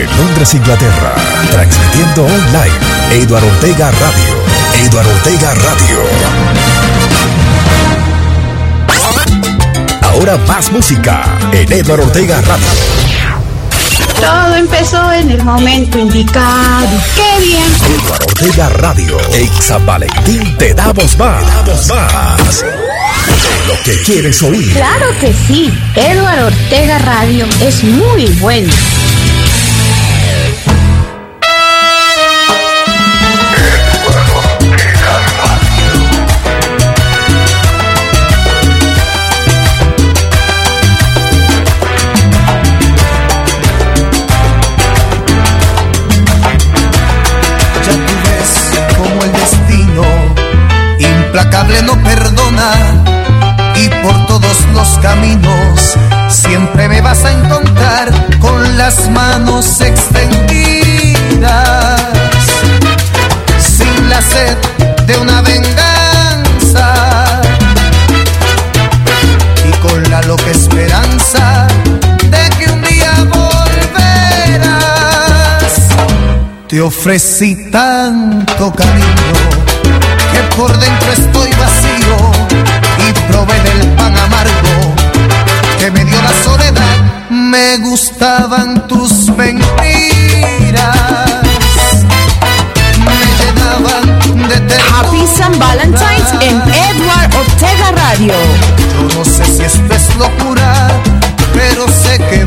Desde Londres, Inglaterra, transmitiendo online, Eduardo Ortega Radio. Eduardo Ortega Radio. Ahora más música en Eduardo Ortega Radio. Todo empezó en el momento indicado. ¡Qué bien! Eduardo Ortega Radio. En San Valentín te damos más. Te damos más. Lo que quieres oír. Claro que sí. Eduardo Ortega Radio es muy bueno. Caminos siempre me vas a encontrar con las manos extendidas sin la sed de una venganza y con la loca esperanza de que un día volverás. Te ofrecí tanto cariño que por dentro estoy vacío y probé del pan amargo que me dio la soledad. Me gustaban tus mentiras, me llenaban de. Happy San Valentine's en Edward Ortega Radio. Yo no sé si esto es locura, pero sé que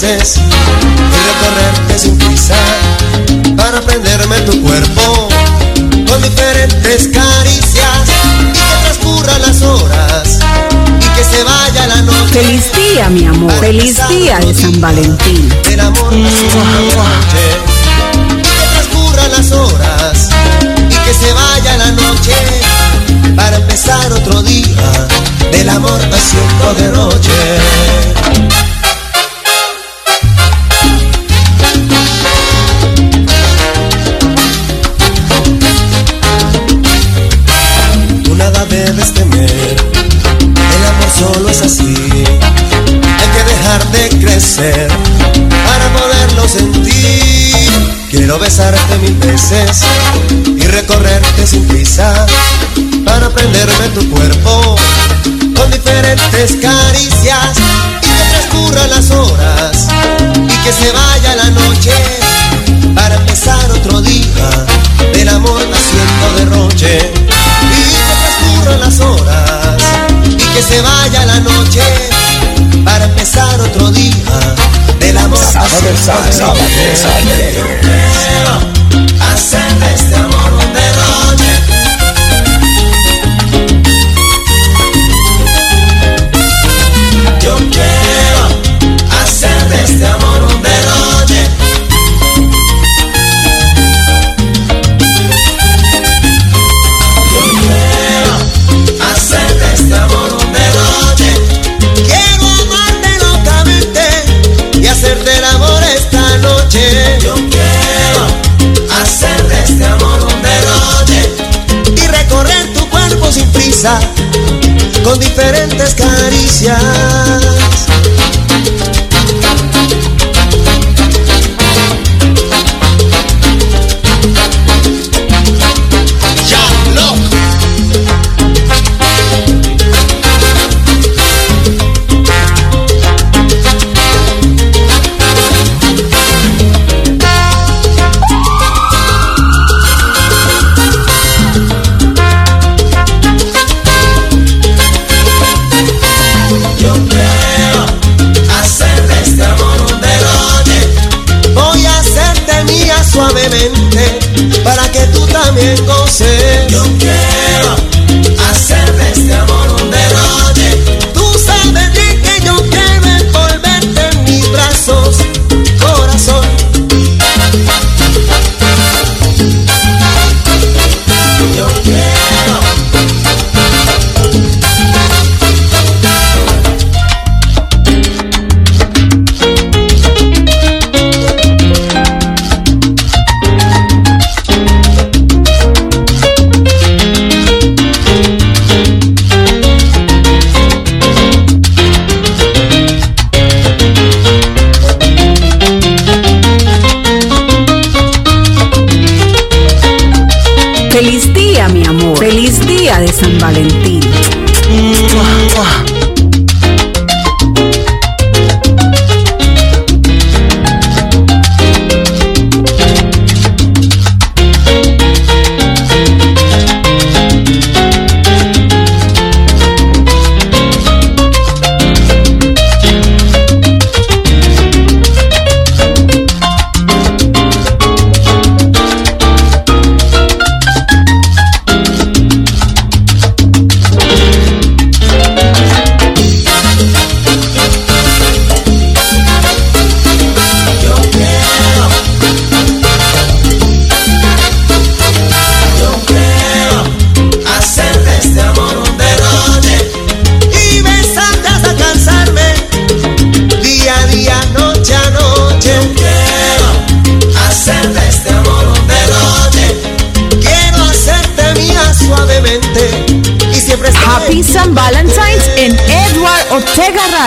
veces y recorrerte sin prisa para prenderme tu cuerpo con diferentes caricias y que transcurran las horas y que se vaya la noche. Feliz día, mi amor. Feliz día de San Valentín. El amor nació anoche y que transcurran las horas y que se vaya la noche para empezar otro día del amor haciendo de noche. Para prenderme tu cuerpo con diferentes caricias y que transcurran las horas y que se vaya la noche para empezar otro día del amor haciendo derroche y que transcurran las horas y que se vaya la noche para empezar otro día del amor Sábado, sábado, sábado, hacer de este amor con diferentes caricias.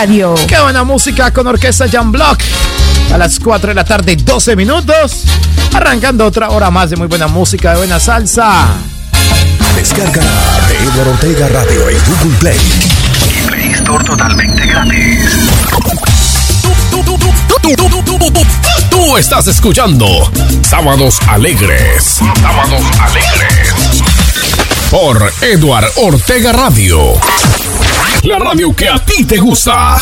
Radio. Qué buena música con Orquesta Jam Block. A las 4 de la tarde, 12 minutos. Arrancando otra hora más de muy buena música, de buena salsa. Descarga de Eduardo Ortega Radio en Google Play. Y Play Store totalmente gratis. Tú estás escuchando Sábados Alegres. Sábados Alegres. Por Eduard Ortega Radio. La radio que a ti te gusta.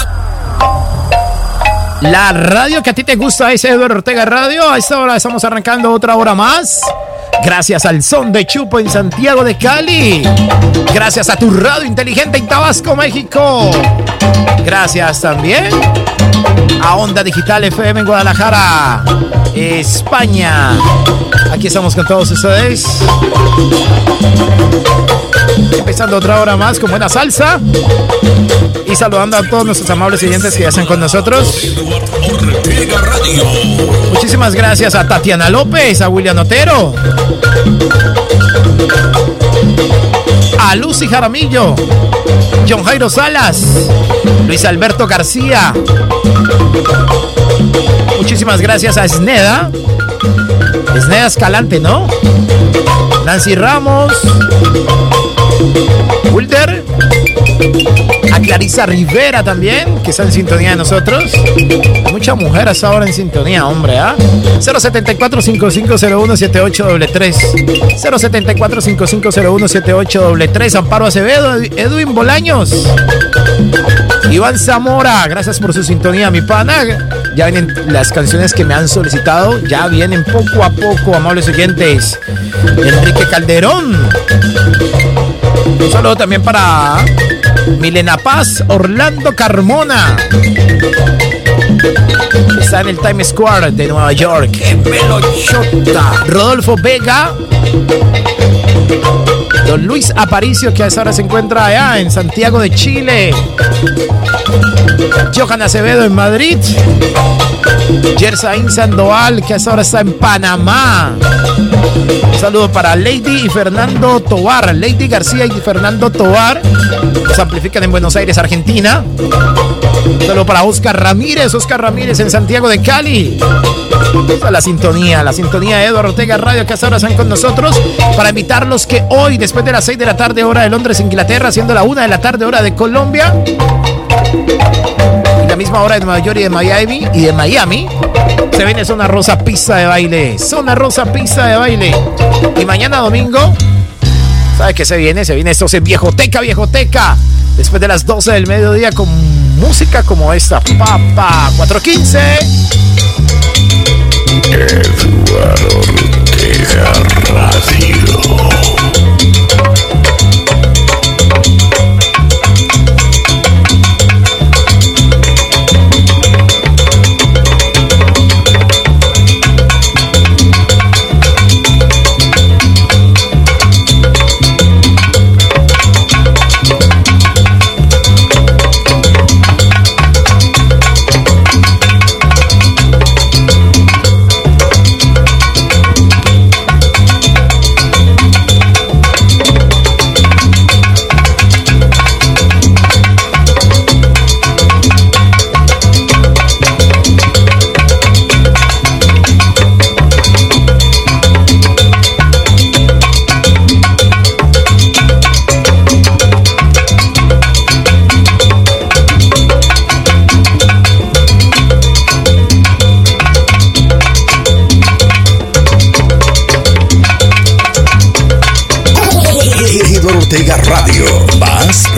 La radio que a ti te gusta es Eduardo Ortega Radio. A esta hora estamos arrancando otra hora más. Gracias al Son de Chupo en Santiago de Cali. Gracias a tu radio inteligente en Tabasco, México. Gracias también a Onda Digital FM en Guadalajara, España. Aquí estamos con todos ustedes. Empezando otra hora más con buena salsa. Y saludando a todos nuestros amables siguientes que ya están con nosotros. Muchísimas gracias a Tatiana López, a William Otero, a Lucy Jaramillo, John Jairo Salas, Luis Alberto García. Muchísimas gracias a Sneda. Sneda Escalante, ¿no? Nancy Ramos. Wilder. A Clarisa Rivera también, que está en sintonía de nosotros. Muchas mujeres ahora en sintonía, hombre, ¿ah? 074-5501-7833. 074-5501-7833. Amparo Acevedo, Edwin Bolaños. Iván Zamora, gracias por su sintonía, mi pana. Ya vienen las canciones que me han solicitado, ya vienen poco a poco, amables oyentes. Enrique Calderón. Un saludo también para Milena Paz, Orlando Carmona. Está en el Times Square de Nueva York. ¡Qué pelochota! Rodolfo Vega. Don Luis Aparicio, que a esa hora se encuentra allá en Santiago de Chile. Johan Acevedo en Madrid. Jersaín Sandoval, que a esa hora está en Panamá. Un saludo para Lady y Fernando Tobar. Lady García y Fernando Tobar se amplifican en Buenos Aires, Argentina. Saludo para Oscar Ramírez. Oscar Ramírez en Santiago de Cali. La sintonía, la sintonía de Eduardo Ortega Radio, que a esa hora están con nosotros para invitarlos que hoy, después de las 6 de la tarde, hora de Londres, Inglaterra, siendo la 1 de la tarde, hora de Colombia, y la misma hora de Nueva York y de Miami, y de Miami, se viene Zona Rosa Pista de Baile. Zona Rosa Pista de Baile. Y mañana domingo, ¿sabes qué se viene? Se viene esto, es Viejoteca, Viejoteca. Después de las 12 del mediodía con música como esta. Papa 415. Eduardo Ortega Radio. Ortega Radio. Más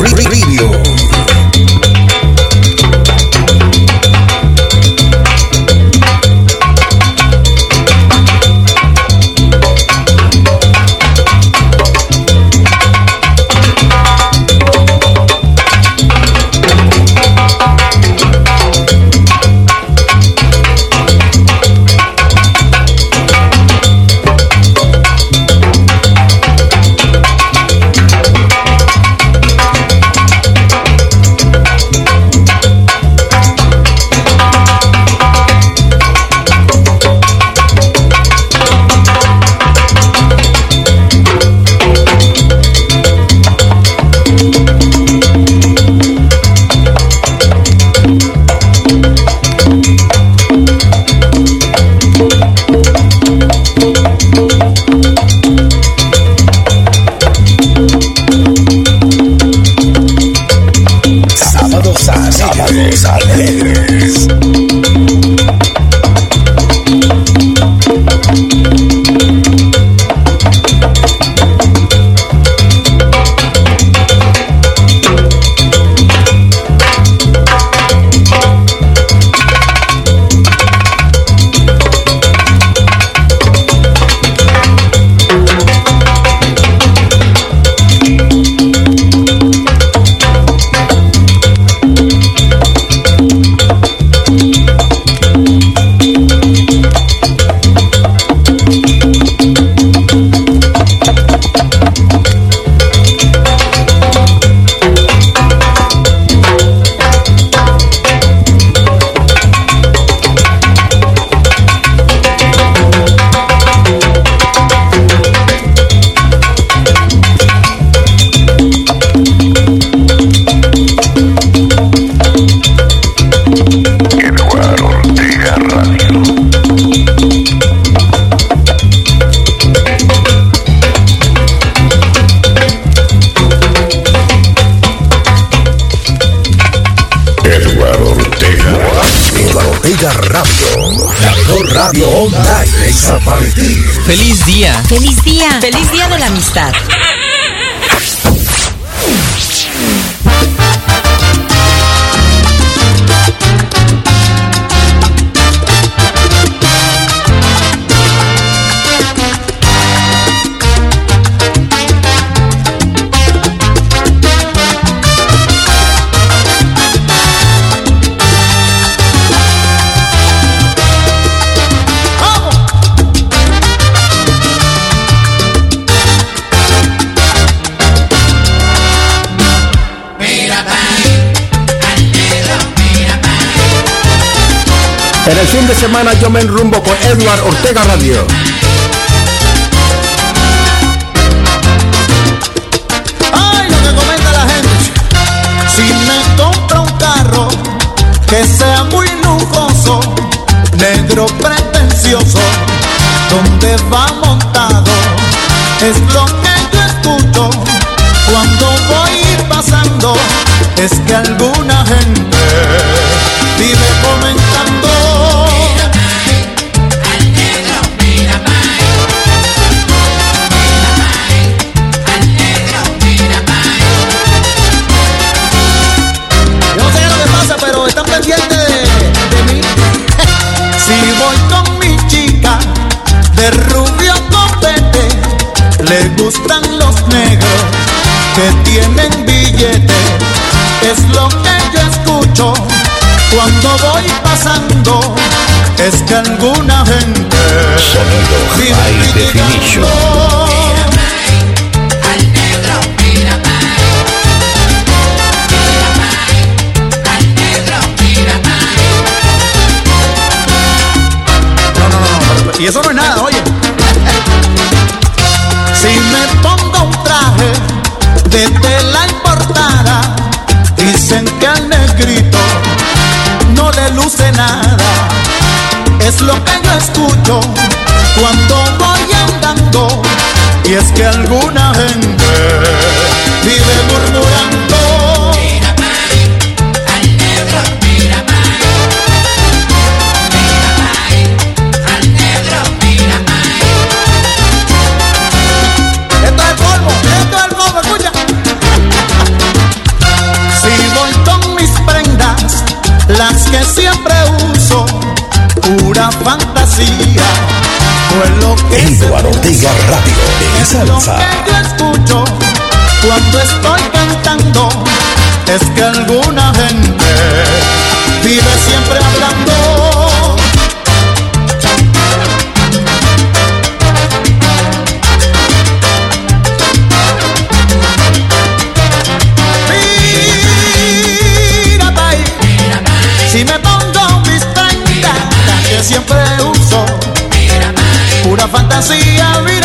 Feliz día. Feliz día. Feliz día de la amistad. En el fin de semana yo me enrumbo con Edward Ortega Radio. Ay, lo que comenta la gente. Si me compra un carro que sea muy lujoso, negro pretencioso, donde va montado, es lo que yo escucho cuando voy pasando, es que gustan los negros que tienen billete. Es lo que yo escucho cuando voy pasando. Es que alguna gente Sonido High Definition. criticando. No, no, no, no, y eso no es nada, de tela importada, dicen que al negrito no le luce nada. Es lo que yo escucho cuando voy andando, y es que alguna gente vive murmurando. Pura fantasía, fue lo que Edward Ortega Radio de es lo Salsa. que yo escucho cuando estoy cantando, es que alguna gente vive siempre hablando. Fantasía,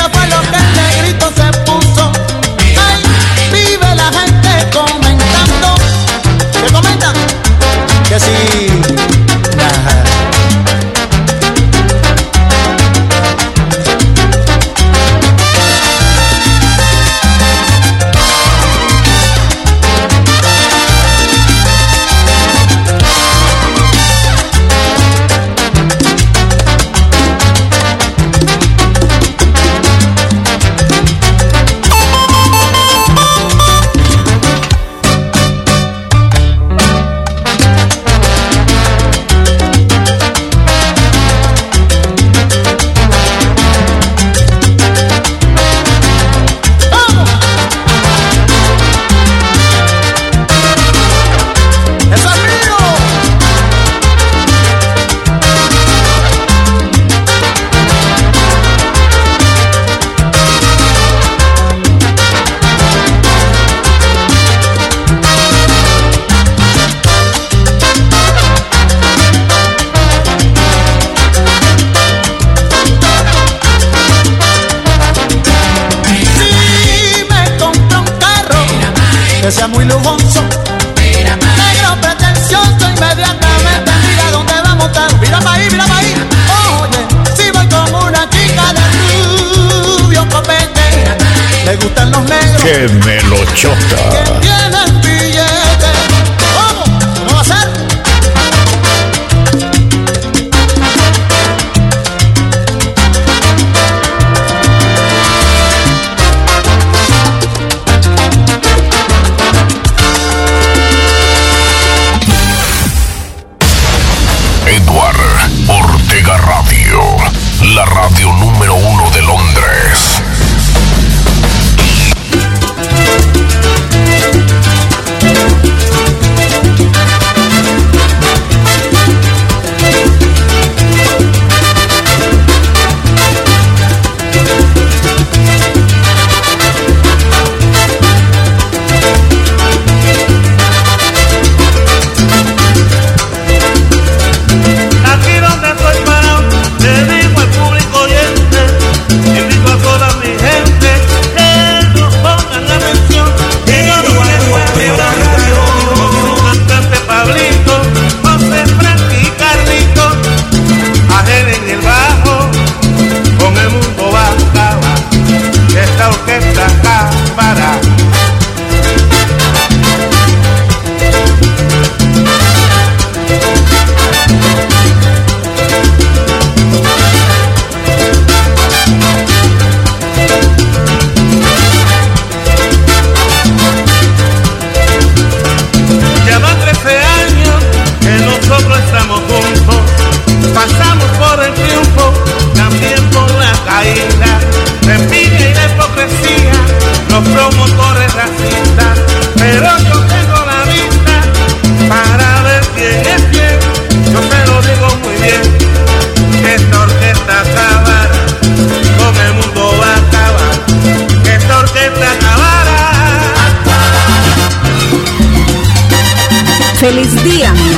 Feliz día.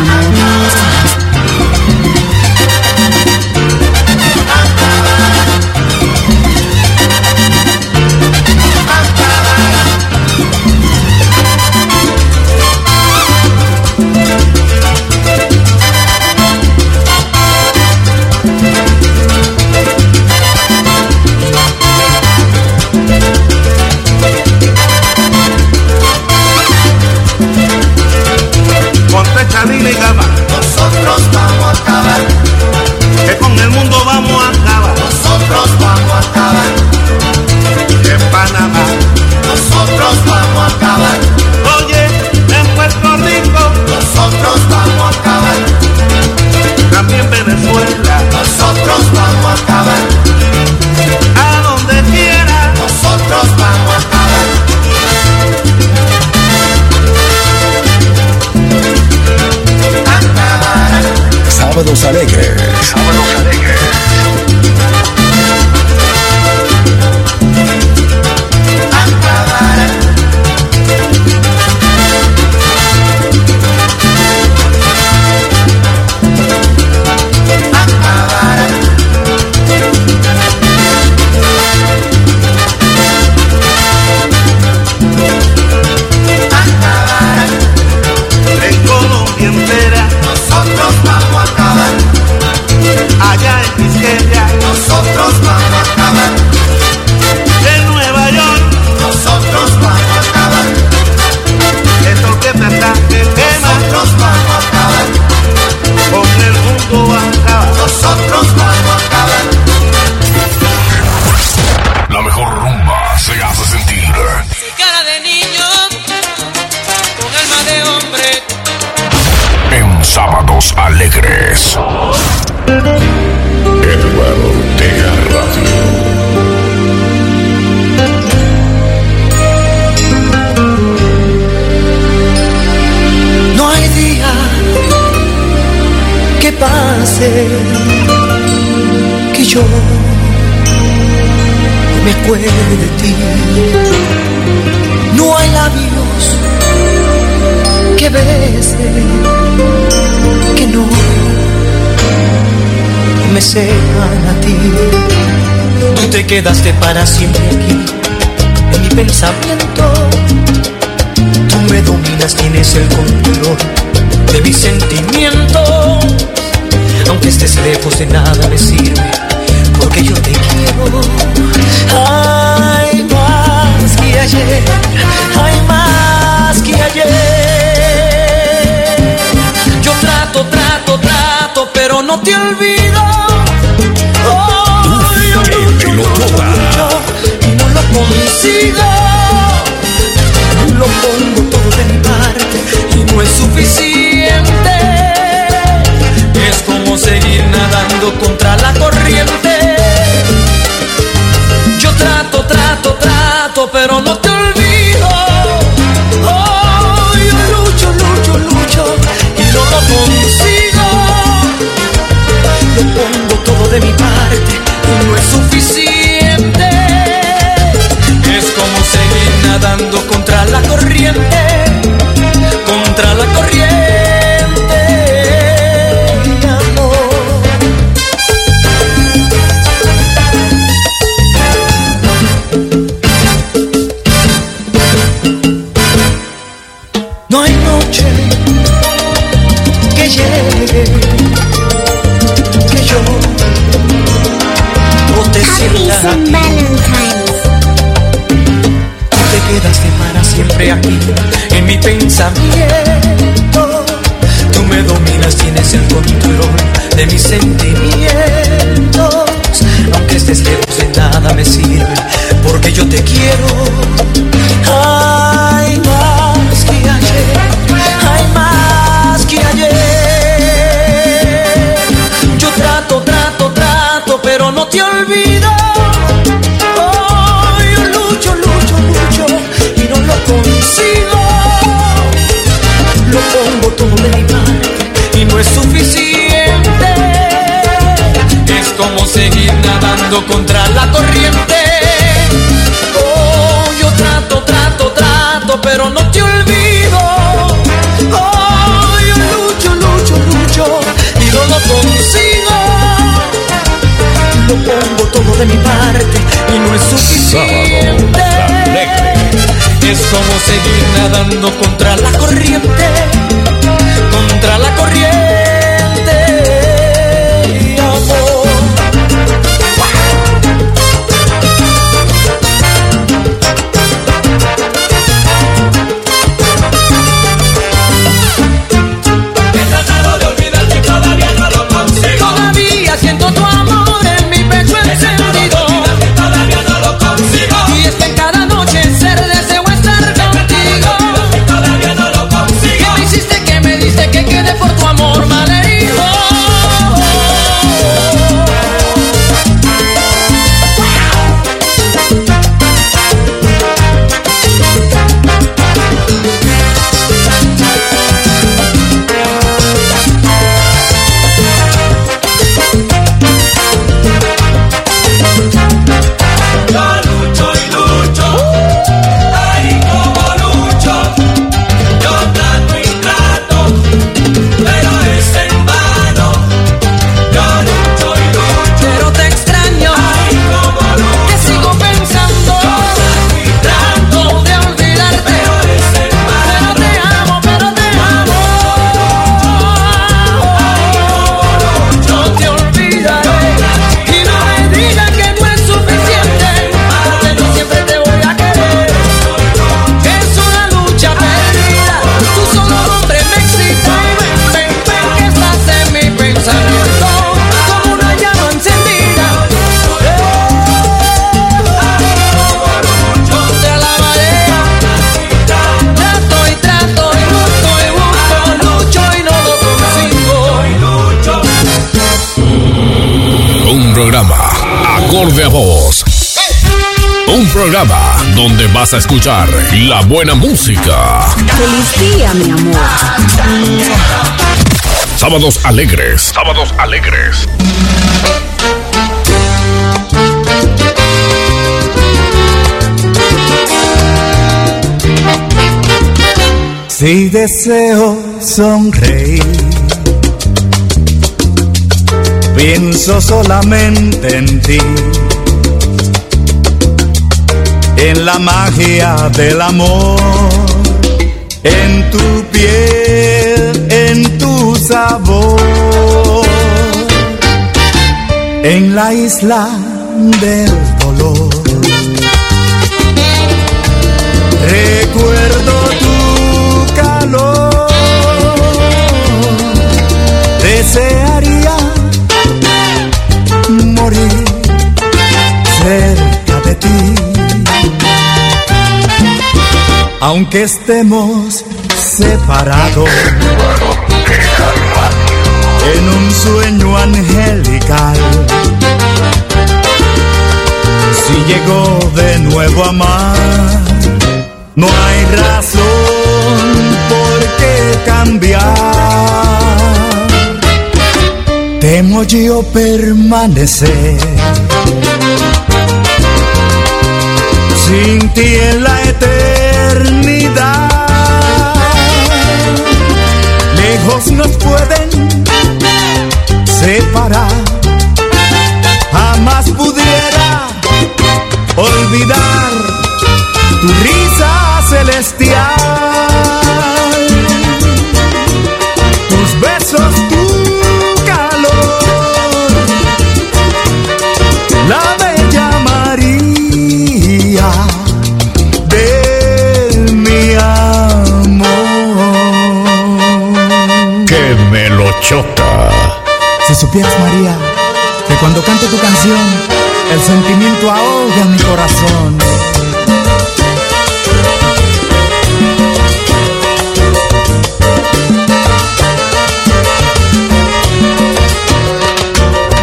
fue de ti. No hay labios que besen que no me sean a ti. Tú te quedaste para siempre aquí, en mi pensamiento. Tú me dominas, tienes el control de mis sentimientos. Aunque estés lejos de nada me sirve porque yo te quiero. Hay más que ayer, hay más que ayer. Yo trato, trato, trato, pero no te olvido. Oh, yo lucho, lucho, lucho, y no lo consigo. Lo pongo todo mi parte y no es suficiente. Es como seguir nadando contra la corriente. Trato, pero no te olvido. Pensamiento. Tú me dominas, tienes el control de mis sentimientos. Aunque estés lejos de nada me sirve, porque yo te quiero. Nadando contra la corriente. Oh, yo trato, trato, trato, pero no te olvido. Oh, yo lucho, lucho, lucho y no lo consigo. Lo pongo todo de mi parte y no es suficiente. Es como seguir nadando contra la corriente, programa donde vas a escuchar la buena música. Feliz día, mi amor. Sábados alegres. Sábados alegres. Si deseo sonreír, pienso solamente en ti, en la magia del amor en tu piel, en tu sabor, en la isla del dolor. Recuerdo tu calor, desearía morir cerca de ti. Aunque estemos separados en un sueño angelical. Si llegó de nuevo a amar, no hay razón por qué cambiar. Temo yo permanecer sin ti en la eternidad. Lejos nos pueden separar, jamás pudiera olvidar tu risa celestial, supieras, María, que cuando canto tu canción, el sentimiento ahoga mi corazón.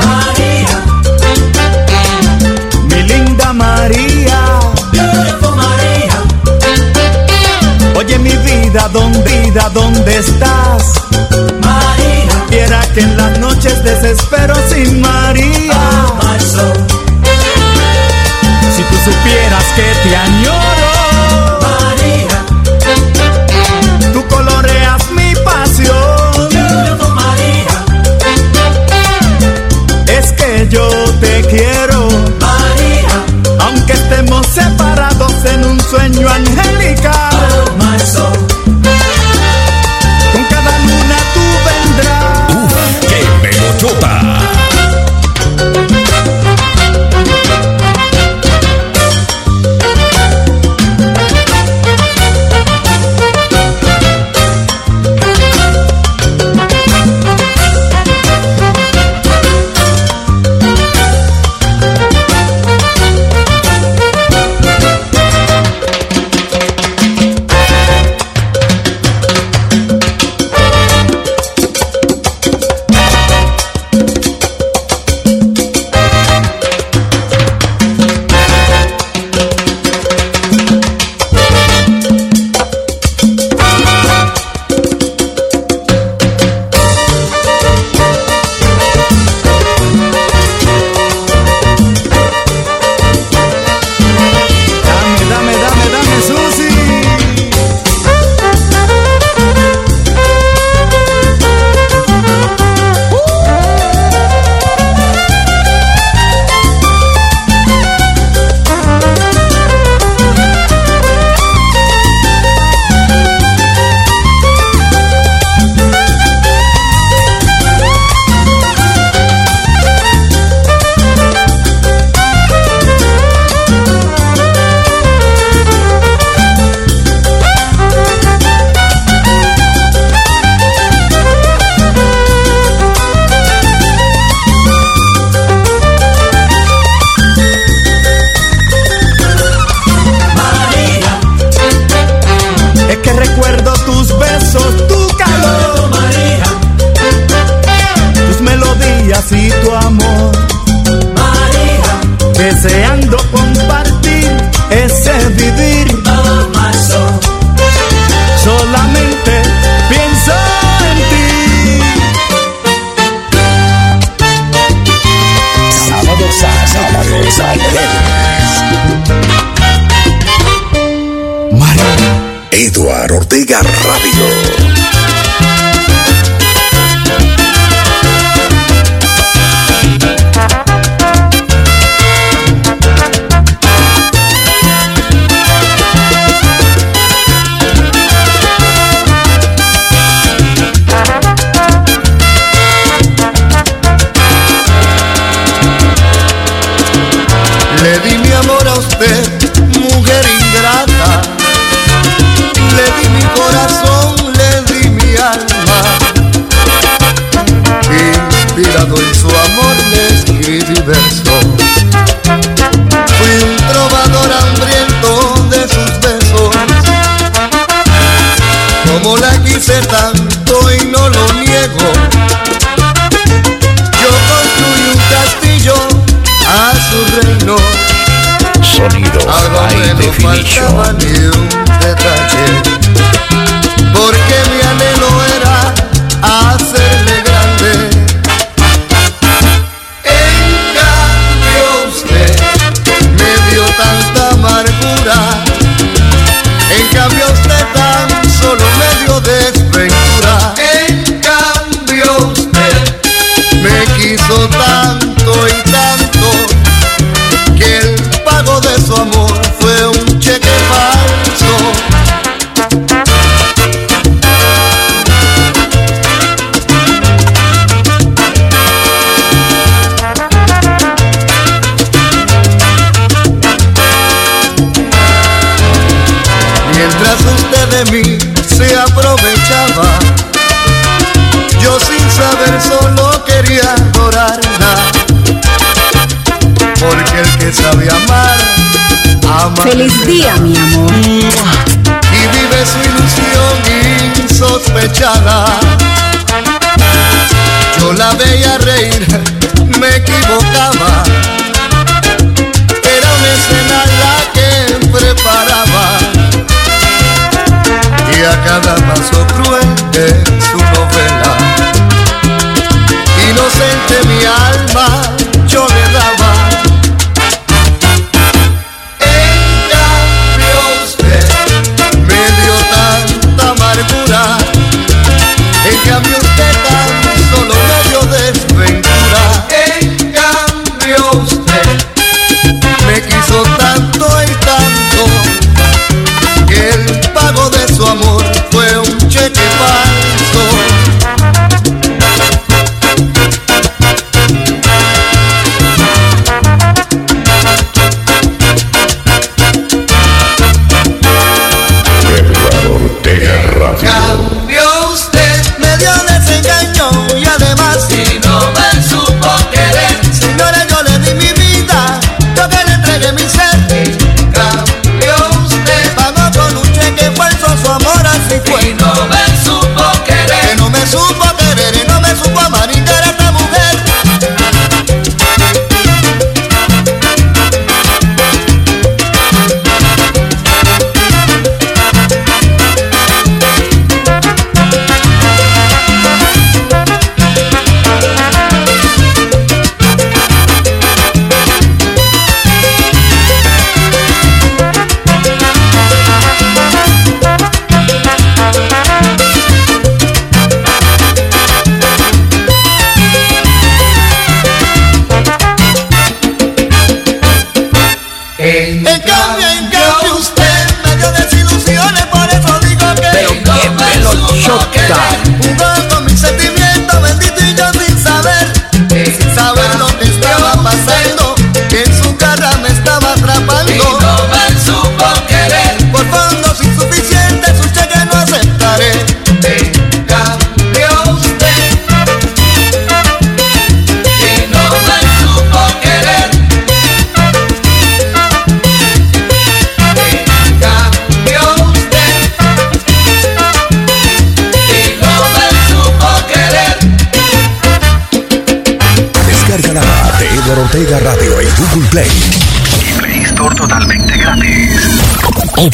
María, Mi linda María, beautiful María, oye mi vida, ¿dónde, vida, dónde estás? María, Quiera que en las noches desespero sin María. my soul, Si tú supieras que te añoro, Deseando compartir ese vivir. Yo la quise tanto y no lo niego. Yo construí un castillo a su reino. Sonido High Definition.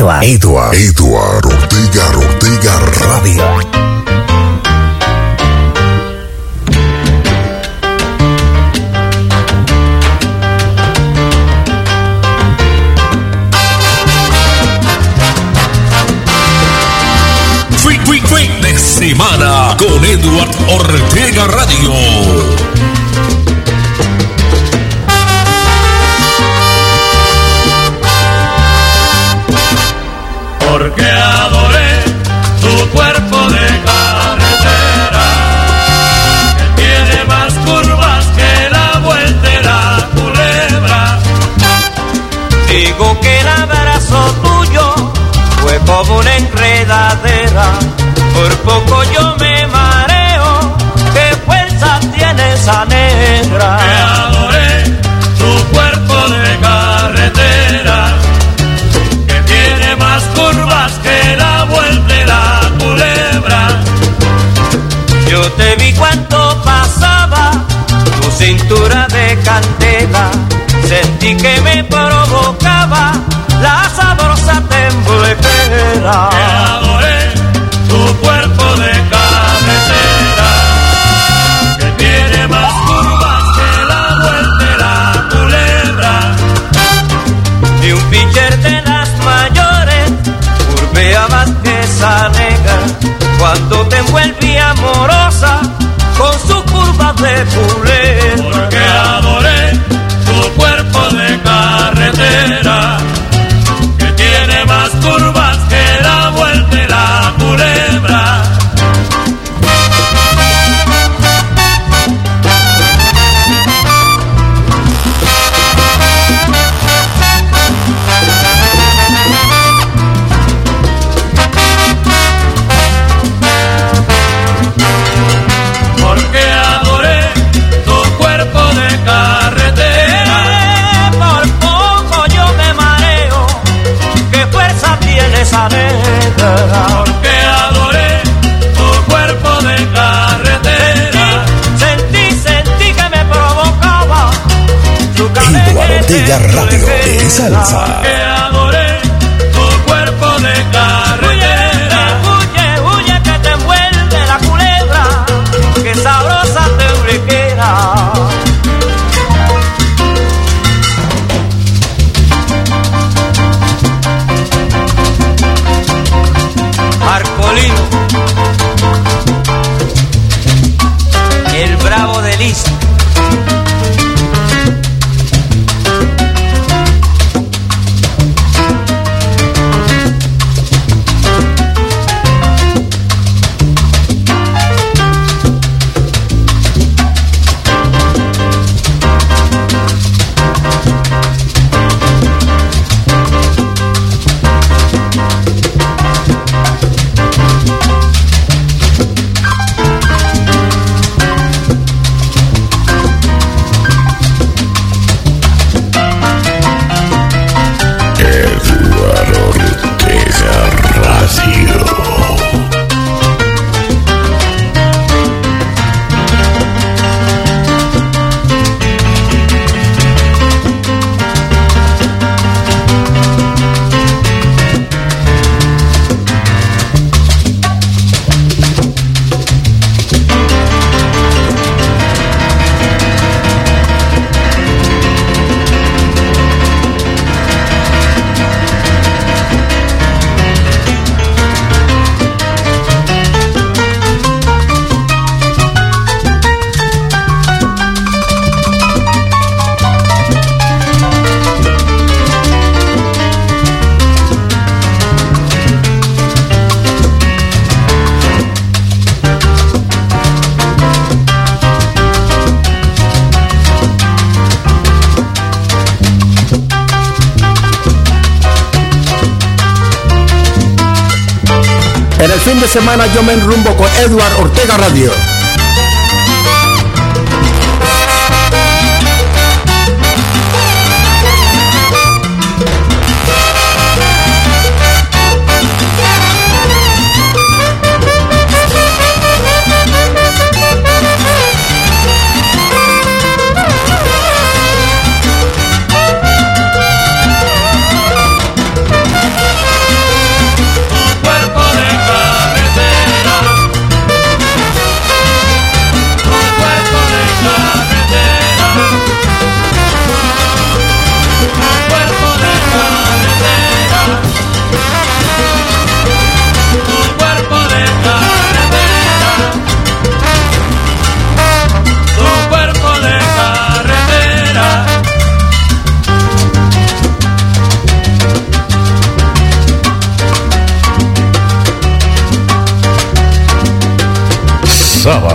Edward. Edward. Edward Ortega Ortega Radio. De semana con Edward Ortega Radio. Por poco yo me mareo, qué fuerza tiene esa negra. Que adoré tu cuerpo de carretera, que tiene más curvas que la vuelta de la culebra. Yo te vi cuando pasaba tu cintura de candela, sentí que me provocaba la sabrosa temblequera. Que adoré cuando te envuelve amorosa con su curva de culebra. Semana yo me enrumbo con Edward Ortega Radio. Sábados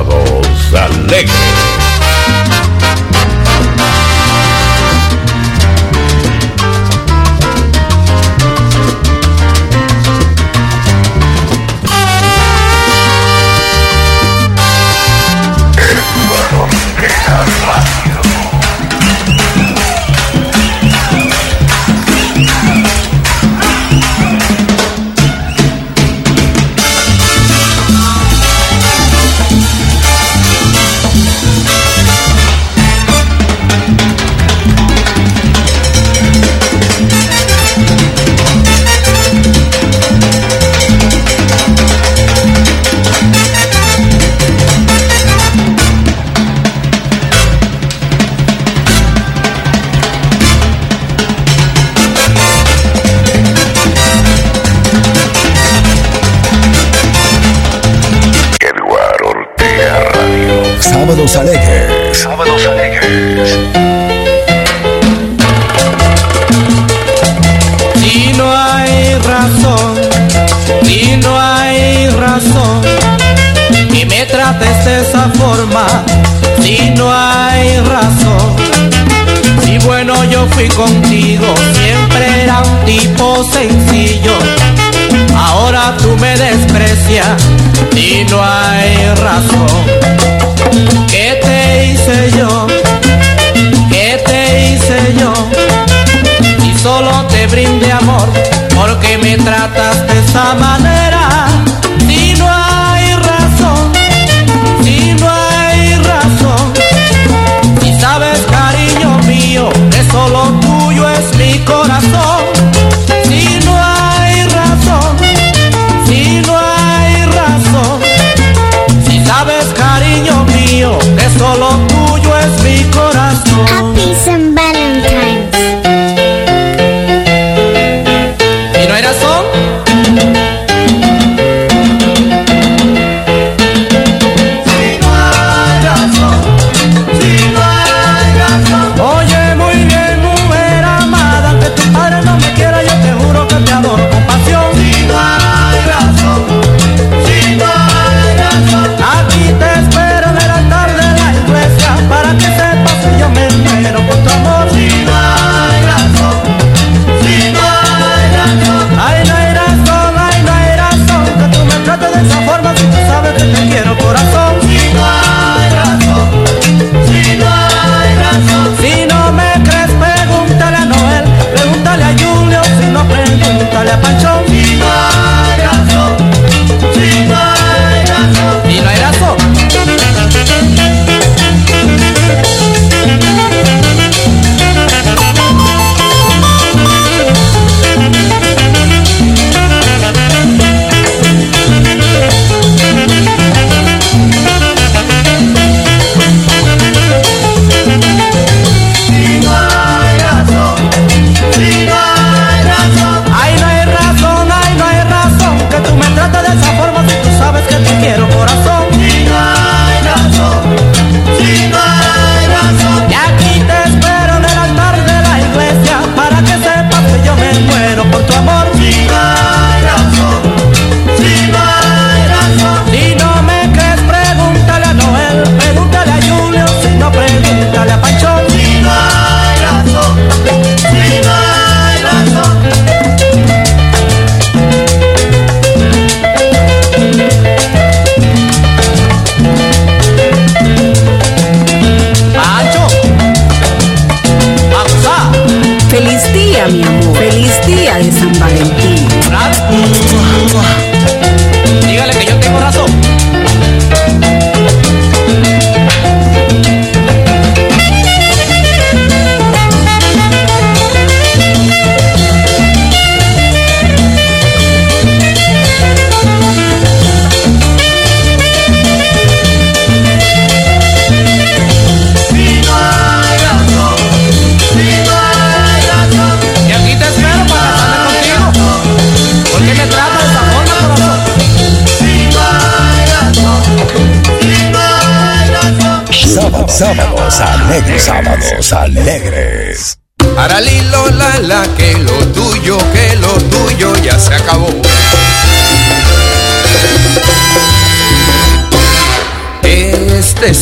amor, porque me tratas de esa manera.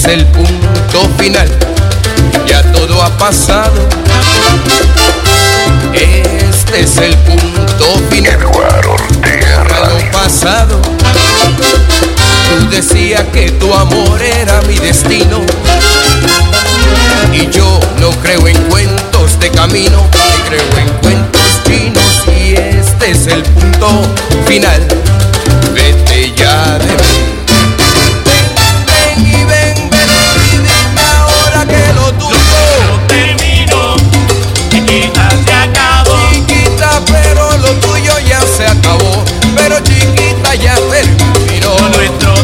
el punto final, ya todo ha pasado. Este es el punto final. Eduardo Ortega Radio. pasado. Tú decías que tu amor era mi destino. Y yo no creo en cuentos de camino, creo en cuentos chinos. Y este es el punto final. Vete ya de mí. nuestro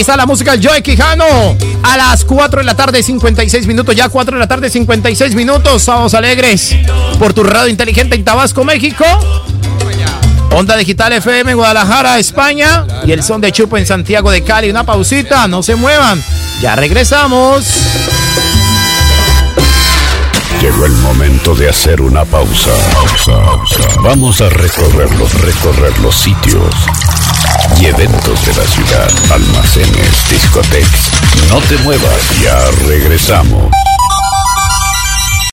Ahí está la música del Joey Quijano. A las 4 de la tarde, 56 minutos. Ya 4 de la tarde, 56 minutos. Sábados alegres. Por tu radio inteligente en Tabasco, México. Onda Digital FM Guadalajara, España. Y el son de Chupo en Santiago de Cali. Una pausita, no se muevan. Ya regresamos. Llegó el momento de hacer una pausa. Pausa, pausa. Vamos a recorrer los, recorrer los sitios y eventos de la ciudad, almacenes, discotecas. No te muevas, ya regresamos.